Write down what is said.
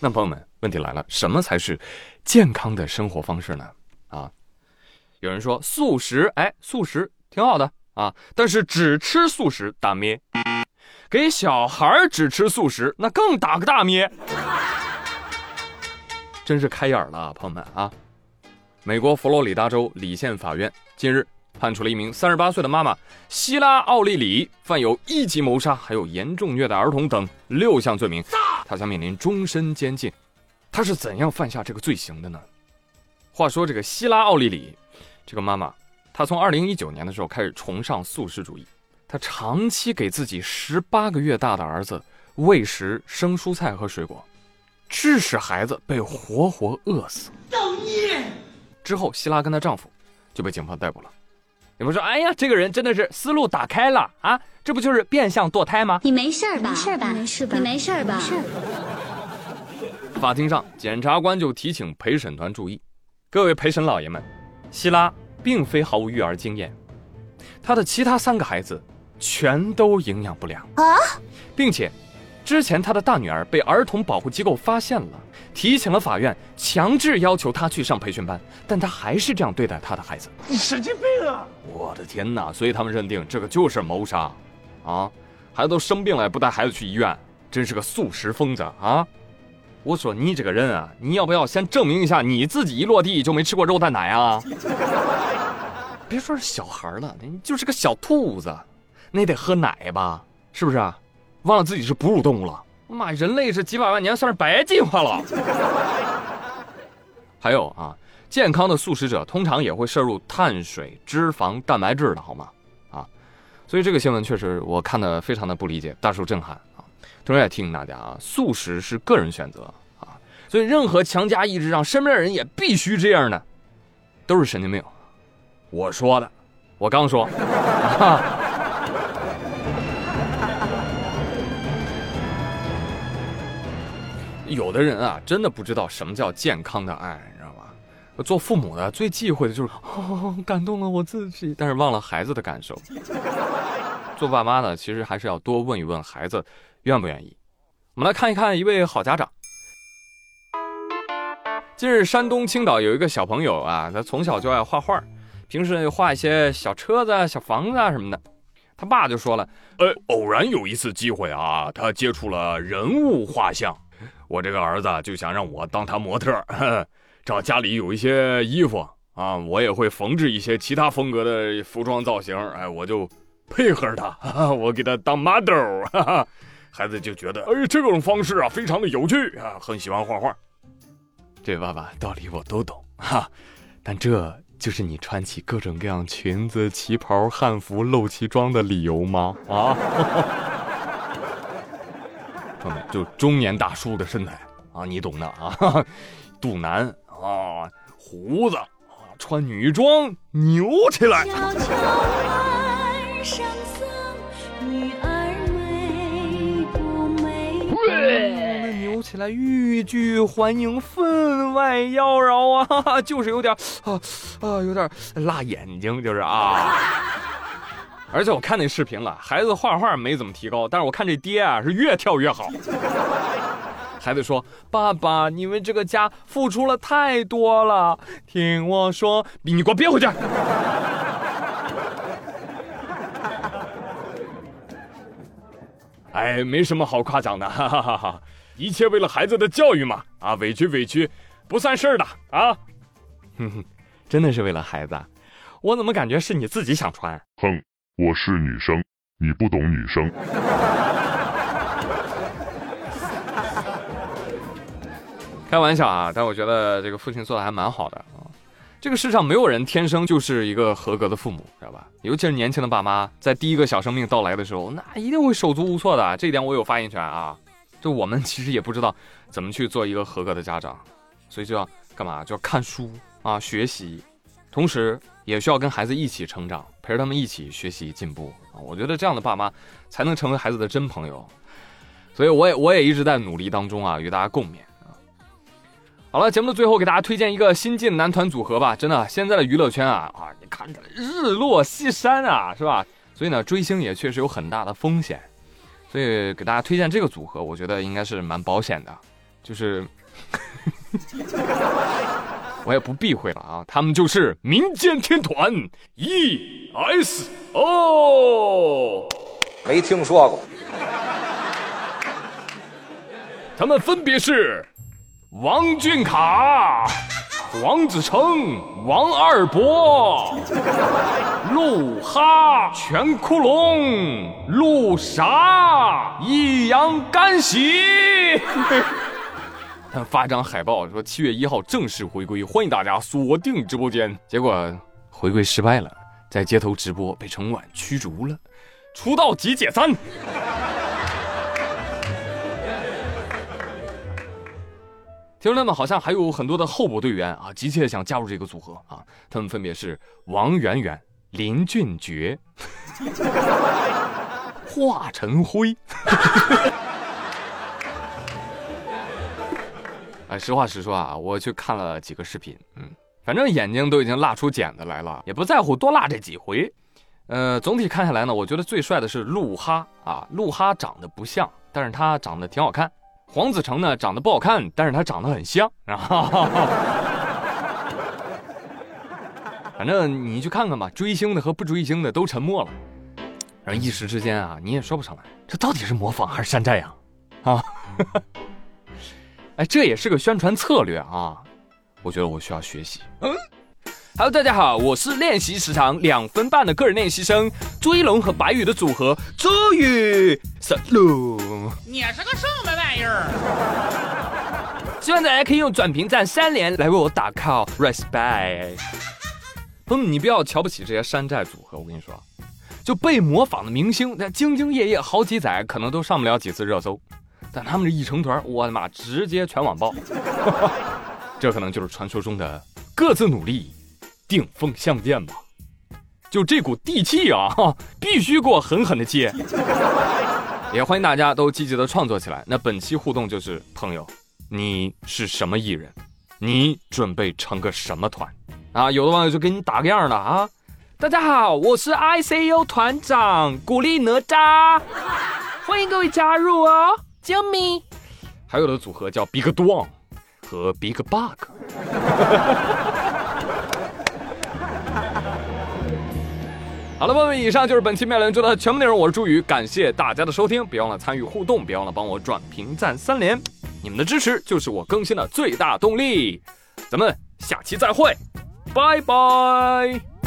那朋友们，问题来了，什么才是健康的生活方式呢？啊，有人说素食，哎，素食挺好的啊，但是只吃素食打咩？给小孩只吃素食，那更打个大咩？真是开眼了，朋友们啊！美国佛罗里达州里县法院近日判处了一名三十八岁的妈妈希拉·奥利里犯有一级谋杀，还有严重虐待儿童等六项罪名。她将面临终身监禁，她是怎样犯下这个罪行的呢？话说这个希拉奥利里，这个妈妈，她从二零一九年的时候开始崇尚素食主义，她长期给自己十八个月大的儿子喂食生蔬菜和水果，致使孩子被活活饿死。造孽！之后，希拉跟她丈夫就被警方逮捕了。你们说，哎呀，这个人真的是思路打开了啊！这不就是变相堕胎吗？你没事吧？没事吧？没事吧？你没事吧？是。法庭上，检察官就提醒陪审团注意，各位陪审老爷们，希拉并非毫无育儿经验，她的其他三个孩子全都营养不良啊，并且。之前他的大女儿被儿童保护机构发现了，提请了法院，强制要求他去上培训班，但他还是这样对待他的孩子。你神经病啊！我的天哪！所以他们认定这个就是谋杀，啊，孩子都生病了也不带孩子去医院，真是个素食疯子啊！我说你这个人啊，你要不要先证明一下你自己一落地就没吃过肉蛋奶啊？别说是小孩了，你就是个小兔子，那得喝奶吧？是不是啊？忘了自己是哺乳动物了，妈，人类这几百万年算是白进化了。还有啊，健康的素食者通常也会摄入碳水、脂肪、蛋白质的好吗？啊，所以这个新闻确实我看的非常的不理解，大受震撼啊。同时也提醒大家啊，素食是个人选择啊，所以任何强加意志让身边的人也必须这样的，都是神经病。我说的，我刚说。有的人啊，真的不知道什么叫健康的爱，你知道吗？做父母的最忌讳的就是哦，感动了我自己，但是忘了孩子的感受。做爸妈的其实还是要多问一问孩子愿不愿意。我们来看一看一位好家长。近日，山东青岛有一个小朋友啊，他从小就爱画画，平时画一些小车子、小房子啊什么的。他爸就说了：“呃，偶然有一次机会啊，他接触了人物画像。”我这个儿子就想让我当他模特，找家里有一些衣服啊，我也会缝制一些其他风格的服装造型，哎，我就配合他，我给他当 model，孩子就觉得，哎，这种方式啊，非常的有趣啊，很喜欢画画。这爸爸道理我都懂哈，但这就是你穿起各种各样裙子、旗袍、汉服、露脐装的理由吗？啊？就中年大叔的身材啊，你懂的啊，肚腩啊，胡子啊，穿女装扭起来。扭起来，欲拒还迎，分外妖娆啊，就是有点啊啊，有点辣眼睛，就是啊。而且我看那视频了，孩子画画没怎么提高，但是我看这爹啊是越跳越好。孩子说：“爸爸，你为这个家付出了太多了，听我说，你给我憋回去。”哎，没什么好夸奖的，哈哈哈哈！一切为了孩子的教育嘛，啊，委屈委屈，不算事儿的啊。哼哼，真的是为了孩子，我怎么感觉是你自己想穿？哼。我是女生，你不懂女生。开玩笑啊，但我觉得这个父亲做的还蛮好的啊。这个世上没有人天生就是一个合格的父母，知道吧？尤其是年轻的爸妈，在第一个小生命到来的时候，那一定会手足无措的。这一点我有发言权啊。就我们其实也不知道怎么去做一个合格的家长，所以就要干嘛？就要看书啊，学习，同时。也需要跟孩子一起成长，陪着他们一起学习进步啊！我觉得这样的爸妈才能成为孩子的真朋友，所以我也我也一直在努力当中啊，与大家共勉啊。好了，节目的最后给大家推荐一个新晋男团组合吧，真的，现在的娱乐圈啊啊，你看着日落西山啊，是吧？所以呢，追星也确实有很大的风险，所以给大家推荐这个组合，我觉得应该是蛮保险的。就是，我也不避讳了啊，他们就是民间天团 E.S.O，没听说过。他们分别是王俊凯、黄子成、王二博、鹿哈、全窟窿、鹿啥、易烊干洗。他们发张海报说七月一号正式回归，欢迎大家锁定直播间。结果回归失败了，在街头直播被城管驱逐了，出道即解散。听说他们好像还有很多的候补队员啊，急切想加入这个组合啊。他们分别是王媛媛、林俊杰、华晨辉。哎，实话实说啊，我去看了几个视频，嗯，反正眼睛都已经辣出茧子来了，也不在乎多辣这几回。呃，总体看下来呢，我觉得最帅的是鹿哈啊，鹿哈长得不像，但是他长得挺好看。黄子成呢，长得不好看，但是他长得很像啊。反正你去看看吧，追星的和不追星的都沉默了。然后一时之间啊，你也说不上来，这到底是模仿还是山寨呀？啊，哎，这也是个宣传策略啊。我觉得我需要学习。嗯。Hello，大家好，我是练习时长两分半的个人练习生朱一龙和白宇的组合朱宇 u 你是个什么玩意儿？希望大家可以用转评赞三连来为我打 call，respect。朋友们，你不要瞧不起这些山寨组合，我跟你说，就被模仿的明星，那兢兢业业好几载，可能都上不了几次热搜，但他们这一成团，我的妈，直接全网爆。这可能就是传说中的各自努力。顶峰相见吧，就这股地气啊，必须给我狠狠的接。也欢迎大家都积极的创作起来。那本期互动就是朋友，你是什么艺人？你准备成个什么团？啊，有的网友就给你打个样了啊。大家好，我是 ICU 团长古力哪吒，欢迎各位加入哦，救命！还有的组合叫 Big Dong 和 Big Bug。好了，朋友们，以上就是本期妙连珠的全部内容。我是朱宇，感谢大家的收听，别忘了参与互动，别忘了帮我转评赞三连，你们的支持就是我更新的最大动力。咱们下期再会，拜拜。